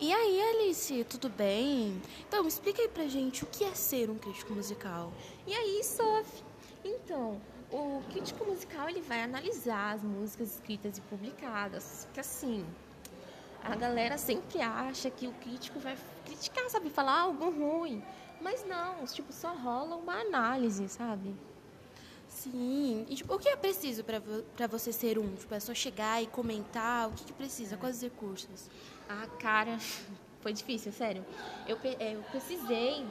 E aí, Alice, tudo bem? Então, explica aí pra gente o que é ser um crítico musical. E aí, Sophie? Então, o crítico musical ele vai analisar as músicas escritas e publicadas. Que assim, a galera sempre acha que o crítico vai criticar, sabe? Falar algo ruim. Mas não, tipo, só rola uma análise, sabe? Sim. E tipo, o que é preciso para você ser um? Tipo, é só chegar e comentar? O que, que precisa? Quais os recursos? Ah, cara, foi difícil, sério. Eu, é, eu precisei.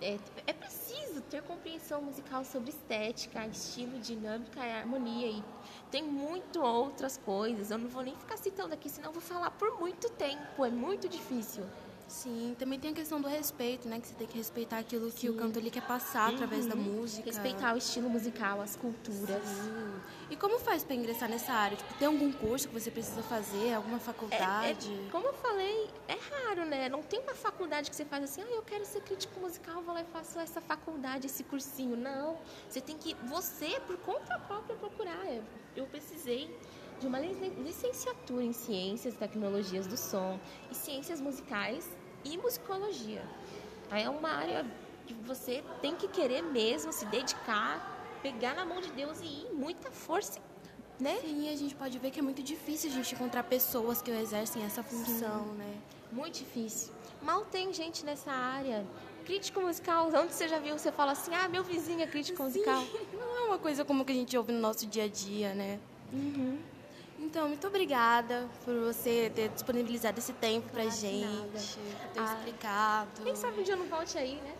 É, é preciso ter compreensão musical sobre estética, estilo, dinâmica e harmonia. E tem muito outras coisas. Eu não vou nem ficar citando aqui, senão eu vou falar por muito tempo. É muito difícil. Sim, também tem a questão do respeito, né? Que você tem que respeitar aquilo Sim. que o cantor ele quer passar uhum. através da uhum. música. Respeitar o estilo musical, as culturas. Sim. E como faz para ingressar nessa área? Tipo, tem algum curso que você precisa fazer, alguma faculdade? É, é, como eu falei, é raro, né? Não tem uma faculdade que você faz assim, ah, eu quero ser crítico musical, vou lá e faço essa faculdade, esse cursinho. Não. Você tem que, você, por conta própria, procurar. Eu precisei de uma licenciatura em Ciências e Tecnologias do Som e Ciências Musicais e musicologia. É uma área que você tem que querer mesmo se dedicar, pegar na mão de Deus e ir muita força, né? Sim, a gente pode ver que é muito difícil a gente encontrar pessoas que exercem essa função, Sim. né? Muito difícil. Mal tem gente nessa área. Crítico musical, onde você já viu, você fala assim, ah, meu vizinho é crítico Sim. musical. Não é uma coisa como que a gente ouve no nosso dia a dia, né? Uhum. Então, muito obrigada por você ter disponibilizado esse tempo pra gente, nada. ter ah, explicado. Quem sabe um dia eu não volte aí, né?